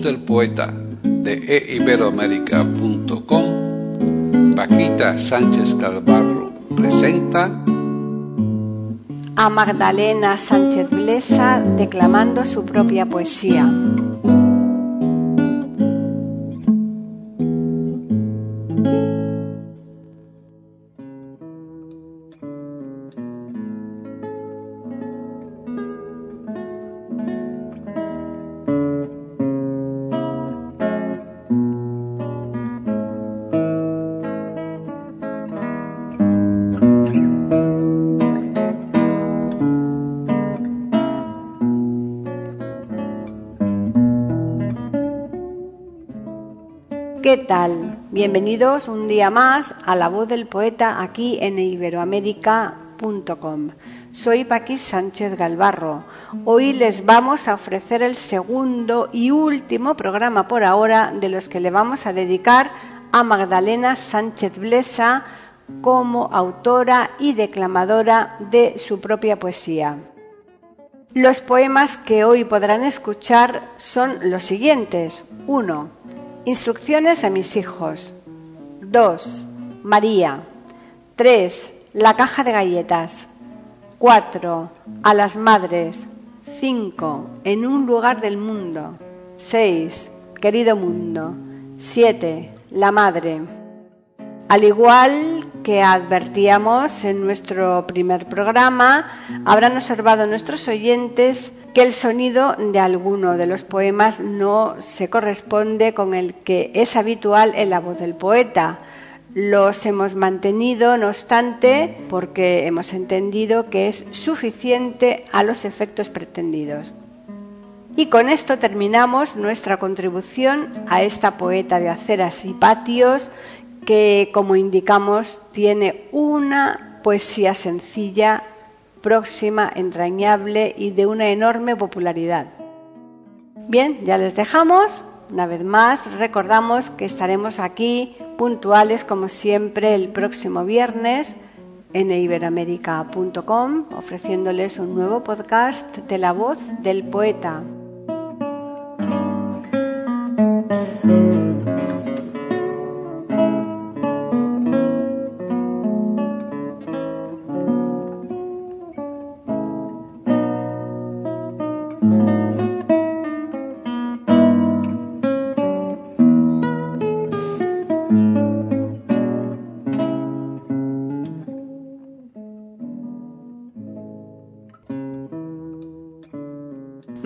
Del poeta de eiberoamérica.com, Paquita Sánchez Calvarro presenta a Magdalena Sánchez Blesa declamando su propia poesía. ¿Qué tal? Bienvenidos un día más a La Voz del Poeta aquí en iberoamérica.com. Soy Paquis Sánchez Galvarro. Hoy les vamos a ofrecer el segundo y último programa por ahora de los que le vamos a dedicar a Magdalena Sánchez Blesa como autora y declamadora de su propia poesía. Los poemas que hoy podrán escuchar son los siguientes. 1. Instrucciones a mis hijos. 2. María. 3. La caja de galletas. 4. A las madres. 5. En un lugar del mundo. 6. Querido mundo. 7. La madre. Al igual que advertíamos en nuestro primer programa, habrán observado nuestros oyentes que el sonido de alguno de los poemas no se corresponde con el que es habitual en la voz del poeta. Los hemos mantenido, no obstante, porque hemos entendido que es suficiente a los efectos pretendidos. Y con esto terminamos nuestra contribución a esta poeta de aceras y patios que, como indicamos, tiene una poesía sencilla próxima, entrañable y de una enorme popularidad. Bien, ya les dejamos. Una vez más, recordamos que estaremos aquí puntuales como siempre el próximo viernes en iberamérica.com ofreciéndoles un nuevo podcast de la voz del poeta.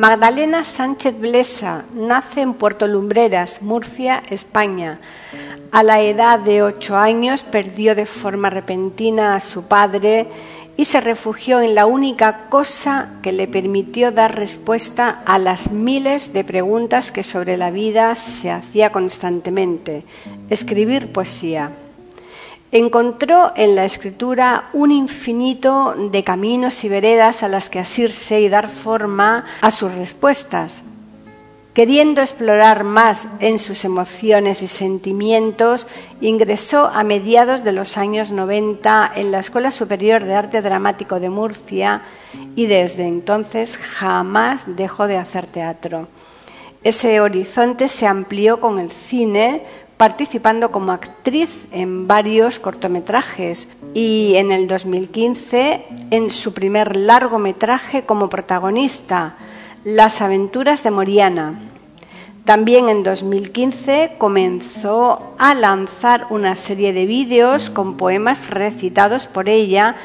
Magdalena Sánchez Blesa nace en Puerto Lumbreras, Murcia, España. A la edad de ocho años perdió de forma repentina a su padre y se refugió en la única cosa que le permitió dar respuesta a las miles de preguntas que sobre la vida se hacía constantemente, escribir poesía. Encontró en la escritura un infinito de caminos y veredas a las que asirse y dar forma a sus respuestas. Queriendo explorar más en sus emociones y sentimientos, ingresó a mediados de los años 90 en la Escuela Superior de Arte Dramático de Murcia y desde entonces jamás dejó de hacer teatro. Ese horizonte se amplió con el cine, participando como actriz en varios cortometrajes y en el 2015 en su primer largometraje como protagonista, Las aventuras de Moriana. También en 2015 comenzó a lanzar una serie de vídeos con poemas recitados por ella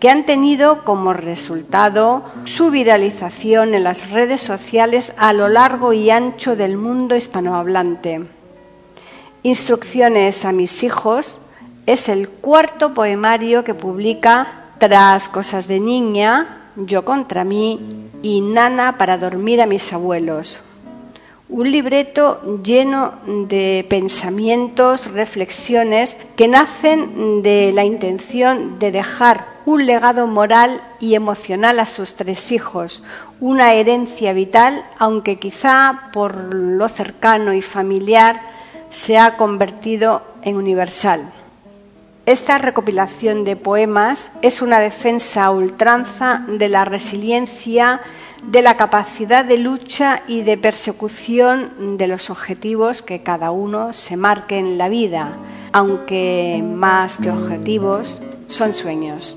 que han tenido como resultado su viralización en las redes sociales a lo largo y ancho del mundo hispanohablante. Instrucciones a mis hijos Es el cuarto poemario que publica tras Cosas de Niña, Yo contra mí y Nana para dormir a mis abuelos. Un libreto lleno de pensamientos, reflexiones que nacen de la intención de dejar un legado moral y emocional a sus tres hijos, una herencia vital, aunque quizá por lo cercano y familiar se ha convertido en universal. Esta recopilación de poemas es una defensa a ultranza de la resiliencia, de la capacidad de lucha y de persecución de los objetivos que cada uno se marque en la vida, aunque más que objetivos son sueños.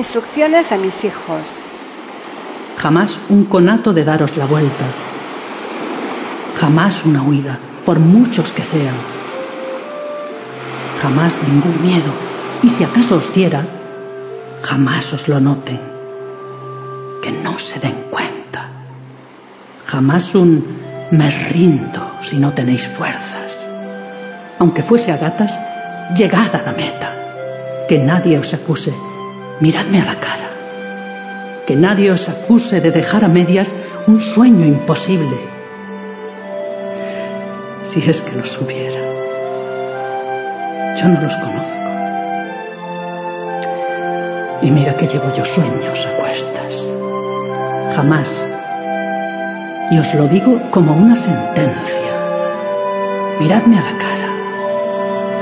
Instrucciones a mis hijos. Jamás un conato de daros la vuelta. Jamás una huida, por muchos que sean. Jamás ningún miedo. Y si acaso os diera, jamás os lo noten. Que no se den cuenta. Jamás un me rindo si no tenéis fuerzas. Aunque fuese a gatas, llegad a la meta. Que nadie os acuse miradme a la cara. Que nadie os acuse de dejar a medias un sueño imposible. Si es que los hubiera. Yo no los conozco. Y mira que llevo yo sueños a cuestas. Jamás. Y os lo digo como una sentencia. Miradme a la cara.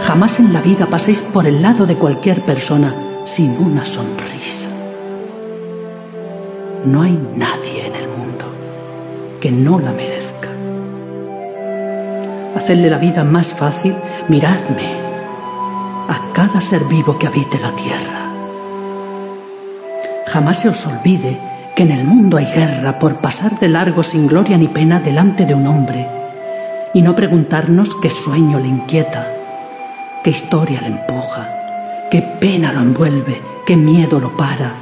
Jamás en la vida paséis por el lado de cualquier persona sin una sonrisa. No hay nadie en el mundo que no la merezca. Hacerle la vida más fácil, miradme a cada ser vivo que habite la tierra. Jamás se os olvide que en el mundo hay guerra por pasar de largo sin gloria ni pena delante de un hombre y no preguntarnos qué sueño le inquieta, qué historia le empuja qué pena lo envuelve, qué miedo lo para,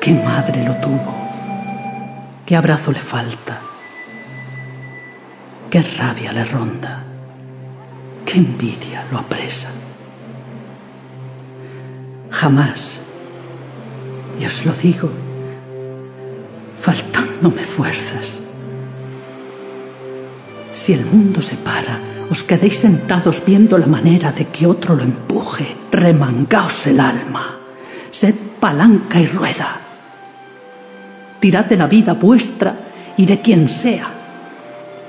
qué madre lo tuvo, qué abrazo le falta, qué rabia le ronda, qué envidia lo apresa. Jamás, y os lo digo, faltándome fuerzas, si el mundo se para, os quedéis sentados viendo la manera de que otro lo empuje. Remangaos el alma. Sed palanca y rueda. Tirad de la vida vuestra y de quien sea.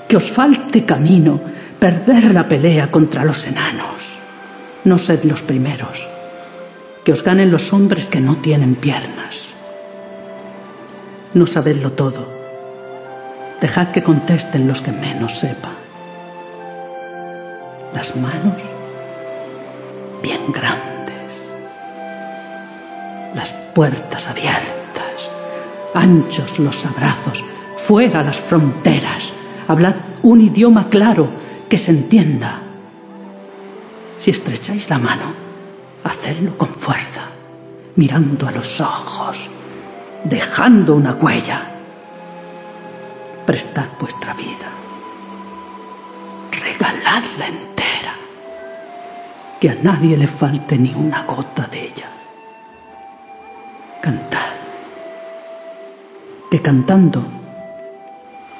Que os falte camino, perder la pelea contra los enanos. No sed los primeros. Que os ganen los hombres que no tienen piernas. No sabedlo todo. Dejad que contesten los que menos sepan las manos bien grandes, las puertas abiertas, anchos los abrazos, fuera las fronteras, hablad un idioma claro que se entienda. Si estrecháis la mano, hacedlo con fuerza, mirando a los ojos, dejando una huella. Prestad vuestra vida, regaladla entera que a nadie le falte ni una gota de ella. Cantad. Que cantando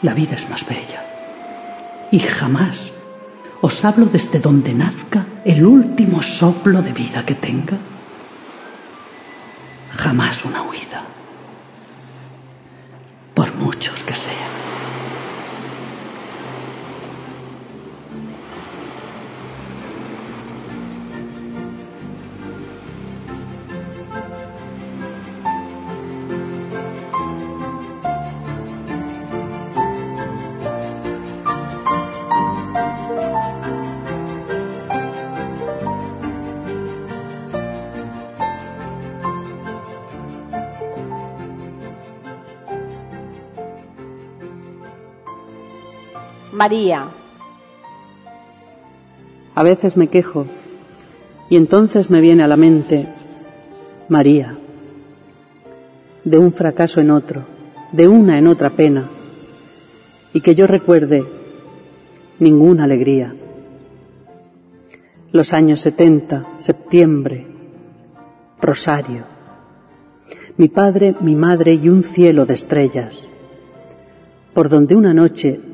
la vida es más bella. Y jamás os hablo desde donde nazca el último soplo de vida que tenga. Jamás una huida. Por muchos que sean. María. A veces me quejo y entonces me viene a la mente María, de un fracaso en otro, de una en otra pena, y que yo recuerde ninguna alegría. Los años 70, septiembre, Rosario, mi padre, mi madre y un cielo de estrellas, por donde una noche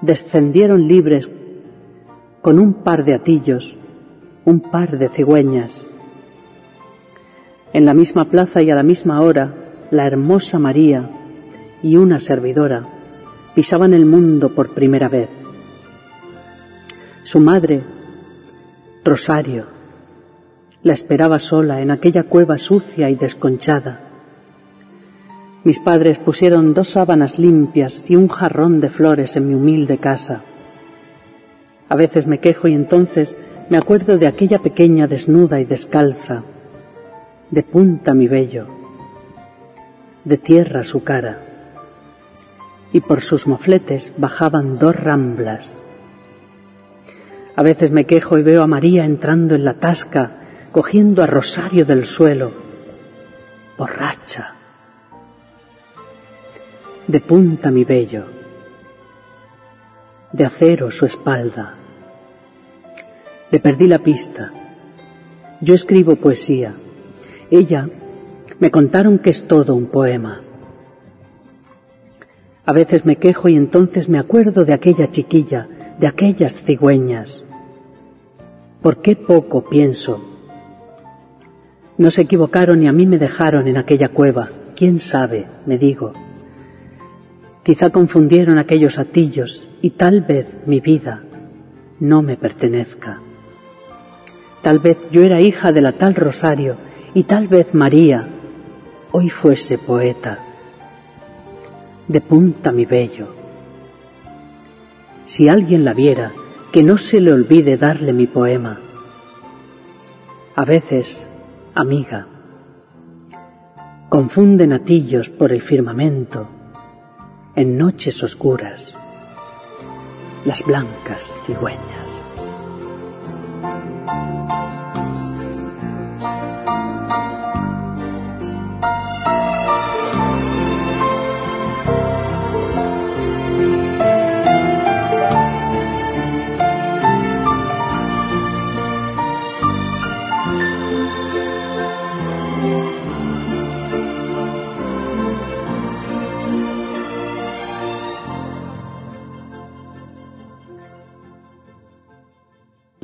descendieron libres con un par de atillos, un par de cigüeñas. En la misma plaza y a la misma hora, la hermosa María y una servidora pisaban el mundo por primera vez. Su madre, Rosario, la esperaba sola en aquella cueva sucia y desconchada. Mis padres pusieron dos sábanas limpias y un jarrón de flores en mi humilde casa. A veces me quejo y entonces me acuerdo de aquella pequeña desnuda y descalza, de punta mi vello, de tierra su cara, y por sus mofletes bajaban dos ramblas. A veces me quejo y veo a María entrando en la tasca, cogiendo a Rosario del suelo, borracha de punta mi vello, de acero su espalda. Le perdí la pista. Yo escribo poesía. Ella me contaron que es todo un poema. A veces me quejo y entonces me acuerdo de aquella chiquilla, de aquellas cigüeñas. ¿Por qué poco pienso? No se equivocaron y a mí me dejaron en aquella cueva. ¿Quién sabe? me digo. Quizá confundieron aquellos atillos y tal vez mi vida no me pertenezca. Tal vez yo era hija de la tal Rosario y tal vez María hoy fuese poeta. De punta mi bello. Si alguien la viera, que no se le olvide darle mi poema. A veces, amiga, confunden atillos por el firmamento en noches oscuras, las blancas cigüeñas.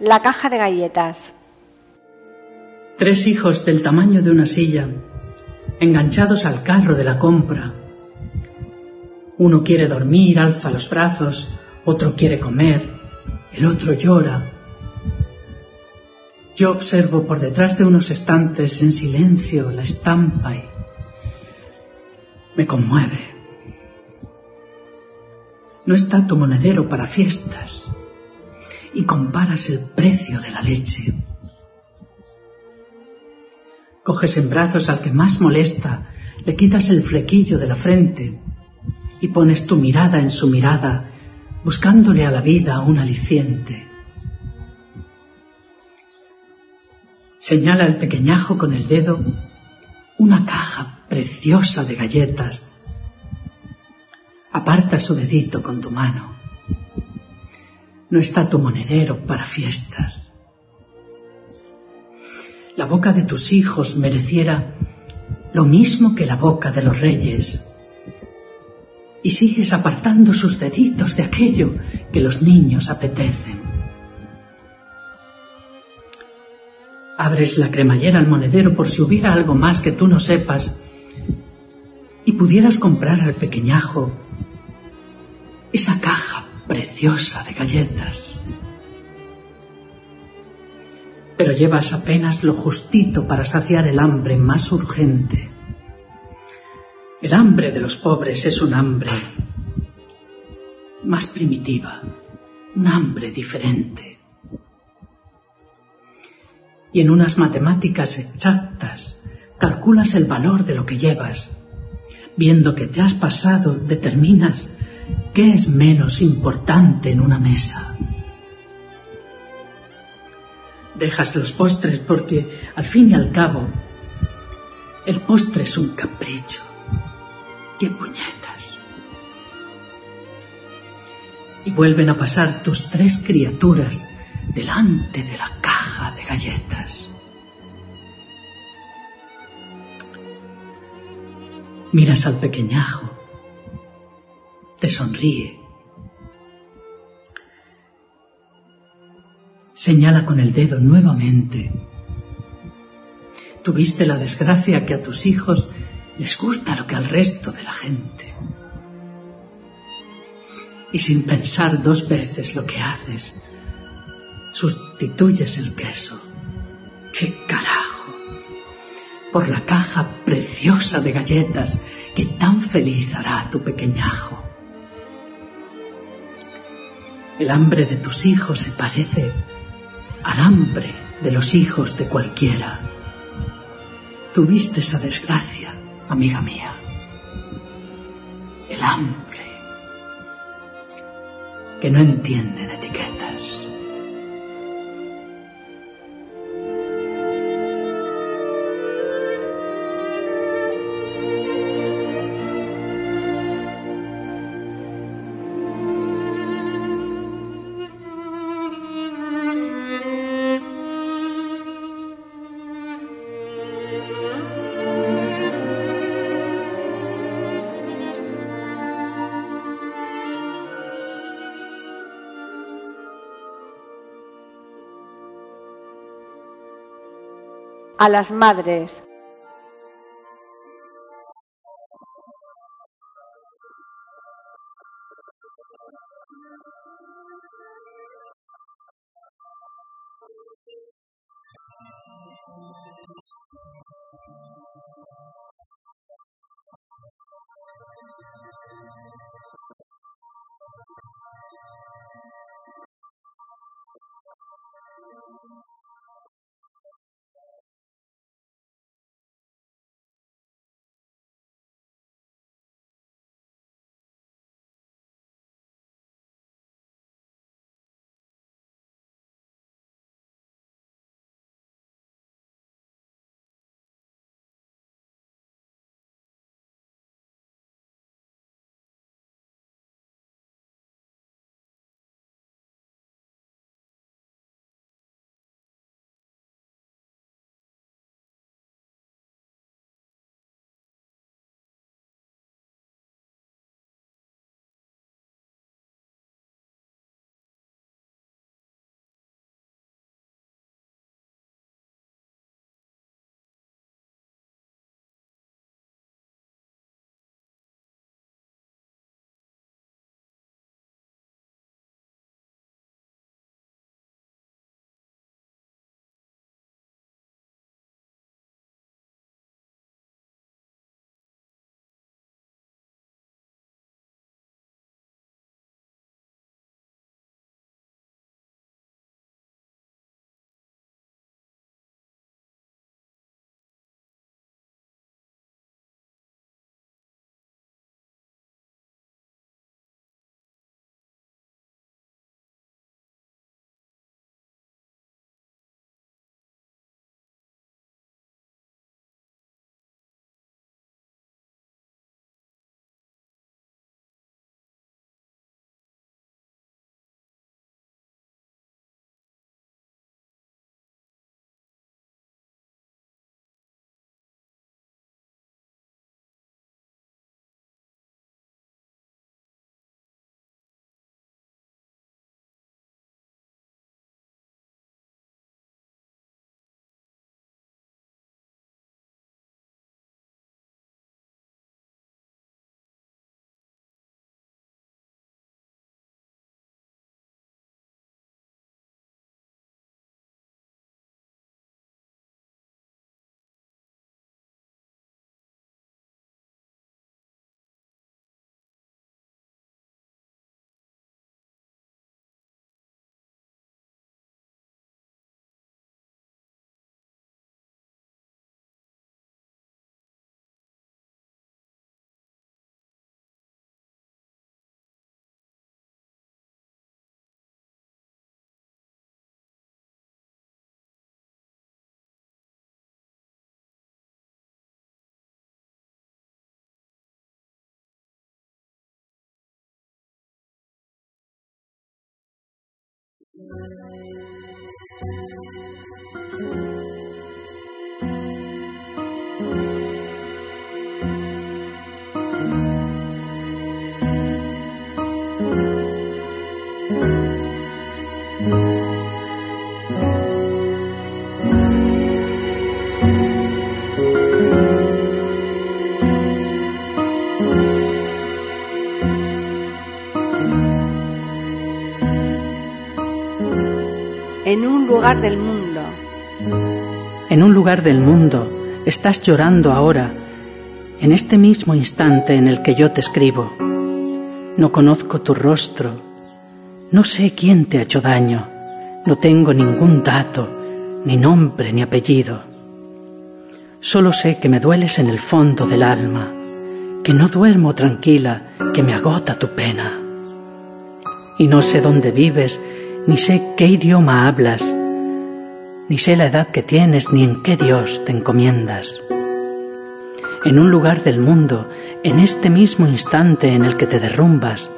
La caja de galletas. Tres hijos del tamaño de una silla, enganchados al carro de la compra. Uno quiere dormir, alza los brazos, otro quiere comer, el otro llora. Yo observo por detrás de unos estantes en silencio la estampa y me conmueve. no está tu monedero para fiestas y comparas el precio de la leche. Coges en brazos al que más molesta, le quitas el flequillo de la frente y pones tu mirada en su mirada, buscándole a la vida un aliciente. Señala el pequeñajo con el dedo una caja preciosa de galletas. Aparta su dedito con tu mano. No está tu monedero para fiestas la boca de tus hijos mereciera lo mismo que la boca de los reyes. Y sigues apartando sus deditos de aquello que los niños apetecen. Abres la cremallera al monedero por si hubiera algo más que tú no sepas y pudieras comprar al pequeñajo esa caja preciosa de galletas pero llevas apenas lo justito para saciar el hambre más urgente. El hambre de los pobres es un hambre más primitiva, un hambre diferente. Y en unas matemáticas exactas calculas el valor de lo que llevas. Viendo que te has pasado, determinas qué es menos importante en una mesa dejas los postres porque, al fin y al cabo, el postre es un capricho. ¡Qué puñetas! Y vuelven a pasar tus tres criaturas delante de la caja de galletas. Miras al pequeñajo, sonríe señala con el dedo nuevamente. Tuviste la desgracia que a tus hijos les gusta lo que al resto de la gente. Y sin pensar dos veces lo que haces, sustituyes el queso. ¡Qué carajo! Por la caja preciosa de galletas que tan feliz hará tu pequeñajo. El hambre de tus hijos se parece al hambre de los hijos de cualquiera. Tuviste esa desgracia, amiga mía. El hambre que no entiende de etiquetas. A las madres. En un lugar del mundo. En un lugar del mundo estás llorando ahora, en este mismo instante en el que yo te escribo. No conozco tu rostro, no sé quién te ha hecho daño, no tengo ningún dato, ni nombre ni apellido. Solo sé que me dueles en el fondo del alma, que no duermo tranquila, que me agota tu pena. Y no sé dónde vives, ni sé qué idioma hablas, ni sé la edad que tienes, ni en qué Dios te encomiendas. En un lugar del mundo, en este mismo instante en el que te derrumbas,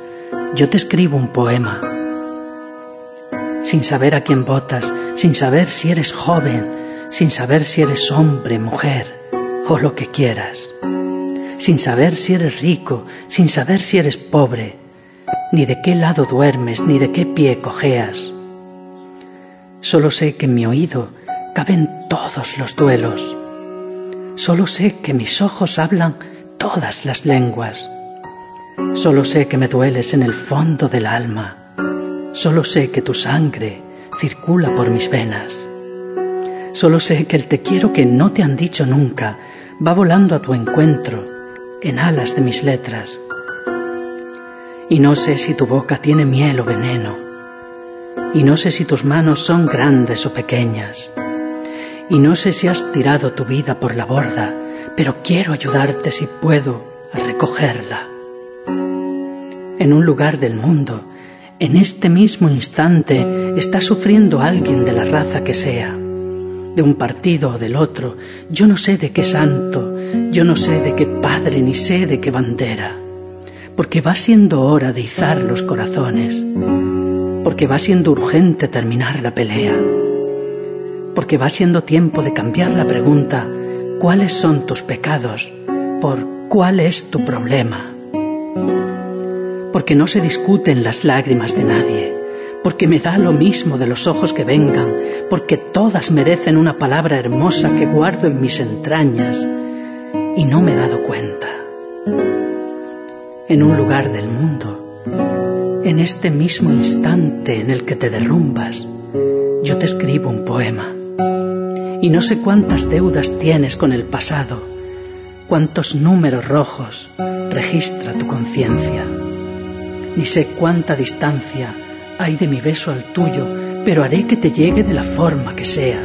yo te escribo un poema. Sin saber a quién votas, sin saber si eres joven, sin saber si eres hombre, mujer o lo que quieras, sin saber si eres rico, sin saber si eres pobre, ni de qué lado duermes, ni de qué pie cojeas. Solo sé que en mi oído caben todos los duelos. Solo sé que mis ojos hablan todas las lenguas. Solo sé que me dueles en el fondo del alma. Solo sé que tu sangre circula por mis venas. Solo sé que el te quiero que no te han dicho nunca va volando a tu encuentro en alas de mis letras y no sé si tu boca tiene miel o veneno, y no sé si tus manos son grandes o pequeñas, y no sé si has tirado tu vida por la borda, pero quiero ayudarte si puedo a recogerla. En un lugar del mundo, en este mismo instante, está sufriendo alguien de la raza que sea, de un partido o del otro, yo no sé de qué santo, yo no sé de qué padre, ni sé de qué bandera porque va siendo hora de izar los corazones, porque va siendo urgente terminar la pelea, porque va siendo tiempo de cambiar la pregunta ¿cuáles son tus pecados? por ¿cuál es tu problema? Porque no se discuten las lágrimas de nadie, porque me da lo mismo de los ojos que vengan, porque todas merecen una palabra hermosa que guardo en mis entrañas. Y no me he dado cuenta. En un lugar del mundo, en este mismo instante en el que te derrumbas, yo te escribo un poema. Y no sé cuántas deudas tienes con el pasado, cuántos números rojos registra tu conciencia, ni sé cuánta distancia hay de mi beso al tuyo, pero haré que te llegue de la forma que sea,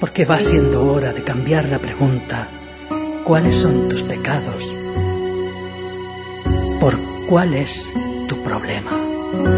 porque va siendo hora de cambiar la pregunta, ¿cuáles son tus pecados? por cuál es tu problema.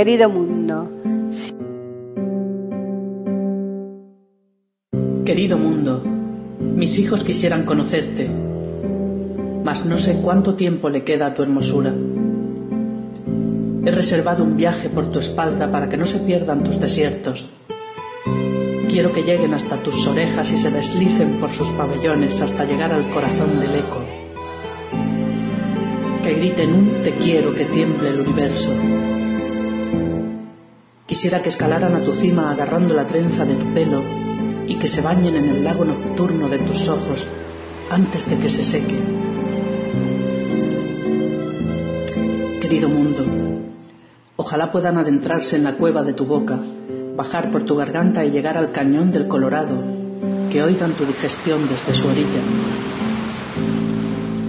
Querido mundo, Querido mundo, mis hijos quisieran conocerte, mas no sé cuánto tiempo le queda a tu hermosura. He reservado un viaje por tu espalda para que no se pierdan tus desiertos. Quiero que lleguen hasta tus orejas y se deslicen por sus pabellones hasta llegar al corazón del eco. que griten un te quiero que tiemble el universo. Quisiera que escalaran a tu cima agarrando la trenza de tu pelo y que se bañen en el lago nocturno de tus ojos antes de que se seque. Querido mundo, ojalá puedan adentrarse en la cueva de tu boca, bajar por tu garganta y llegar al cañón del Colorado, que oigan tu digestión desde su orilla.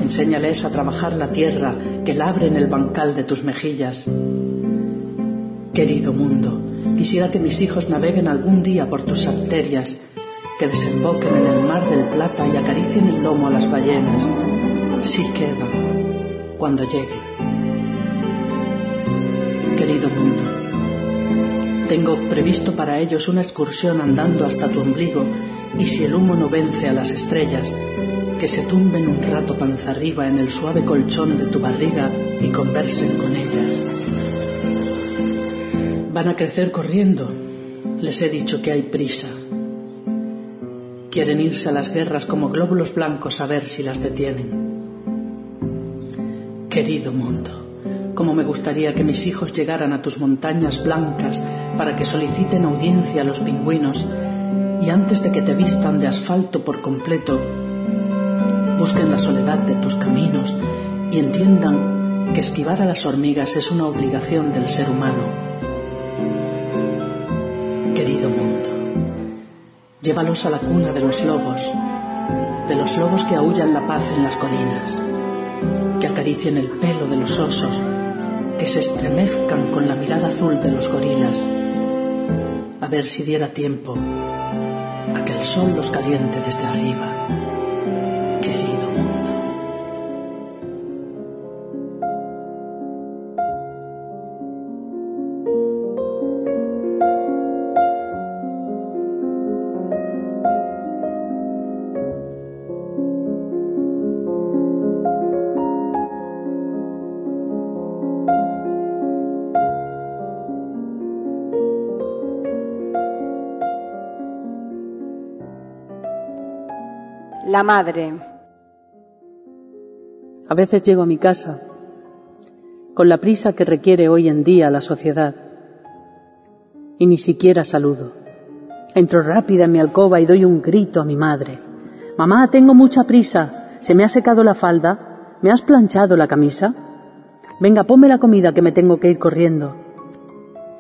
Enséñales a trabajar la tierra que labre en el bancal de tus mejillas. Querido mundo, quisiera que mis hijos naveguen algún día por tus arterias que desemboquen en el mar del plata y acaricien el lomo a las ballenas, si queda, cuando llegue. Querido mundo, tengo previsto para ellos una excursión andando hasta tu ombligo y si el humo no vence a las estrellas, que se tumben un rato panza arriba en el suave colchón de tu barriga y conversen con ellas. Van a crecer corriendo. Les he dicho que hay prisa. Quieren irse a las guerras como glóbulos blancos a ver si las detienen. Querido mundo, como me gustaría que mis hijos llegaran a tus montañas blancas para que soliciten audiencia a los pingüinos y antes de que te vistan de asfalto por completo, busquen la soledad de tus caminos y entiendan que esquivar a las hormigas es una obligación del ser humano. Llévalos a la cuna de los lobos, de los lobos que aullan la paz en las colinas, que acaricien el pelo de los osos, que se estremezcan con la mirada azul de los gorilas, a ver si diera tiempo a que el sol los caliente desde arriba. La madre. A veces llego a mi casa con la prisa que requiere hoy en día la sociedad y ni siquiera saludo. Entro rápida en mi alcoba y doy un grito a mi madre. Mamá, tengo mucha prisa. ¿Se me ha secado la falda? ¿Me has planchado la camisa? Venga, ponme la comida que me tengo que ir corriendo.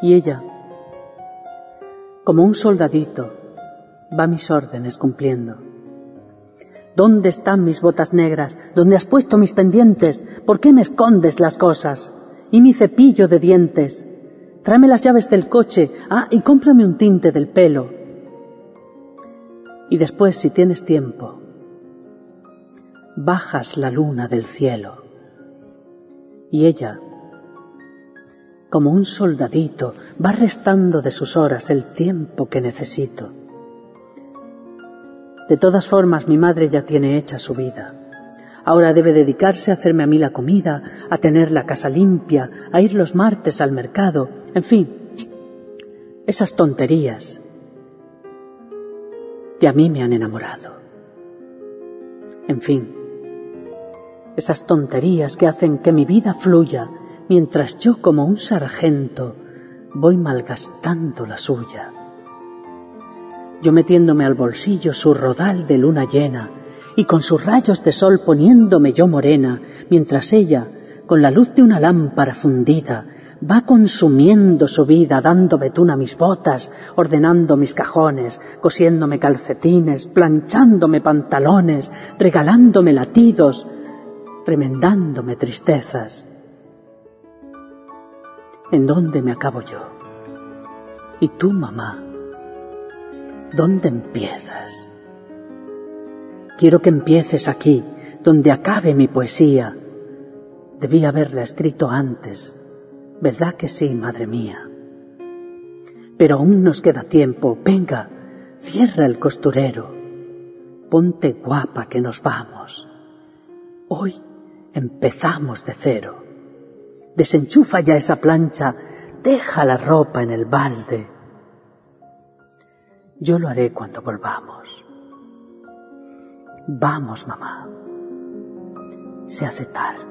Y ella, como un soldadito, va mis órdenes cumpliendo. ¿Dónde están mis botas negras? ¿Dónde has puesto mis pendientes? ¿Por qué me escondes las cosas? ¿Y mi cepillo de dientes? Tráeme las llaves del coche. Ah, y cómprame un tinte del pelo. Y después, si tienes tiempo, bajas la luna del cielo. Y ella, como un soldadito, va restando de sus horas el tiempo que necesito. De todas formas, mi madre ya tiene hecha su vida. Ahora debe dedicarse a hacerme a mí la comida, a tener la casa limpia, a ir los martes al mercado, en fin, esas tonterías que a mí me han enamorado. En fin, esas tonterías que hacen que mi vida fluya mientras yo como un sargento voy malgastando la suya yo metiéndome al bolsillo su rodal de luna llena, y con sus rayos de sol poniéndome yo morena, mientras ella, con la luz de una lámpara fundida, va consumiendo su vida, dando betún mis botas, ordenando mis cajones, cosiéndome calcetines, planchándome pantalones, regalándome latidos, remendándome tristezas. ¿En dónde me acabo yo? ¿Y tú, mamá? ¿Dónde empiezas? Quiero que empieces aquí, donde acabe mi poesía. Debí haberla escrito antes. ¿Verdad que sí, madre mía? Pero aún nos queda tiempo. Venga, cierra el costurero. Ponte guapa que nos vamos. Hoy empezamos de cero. Desenchufa ya esa plancha, deja la ropa en el balde yo lo haré cuando volvamos. Vamos, mamá. Se hace tarde.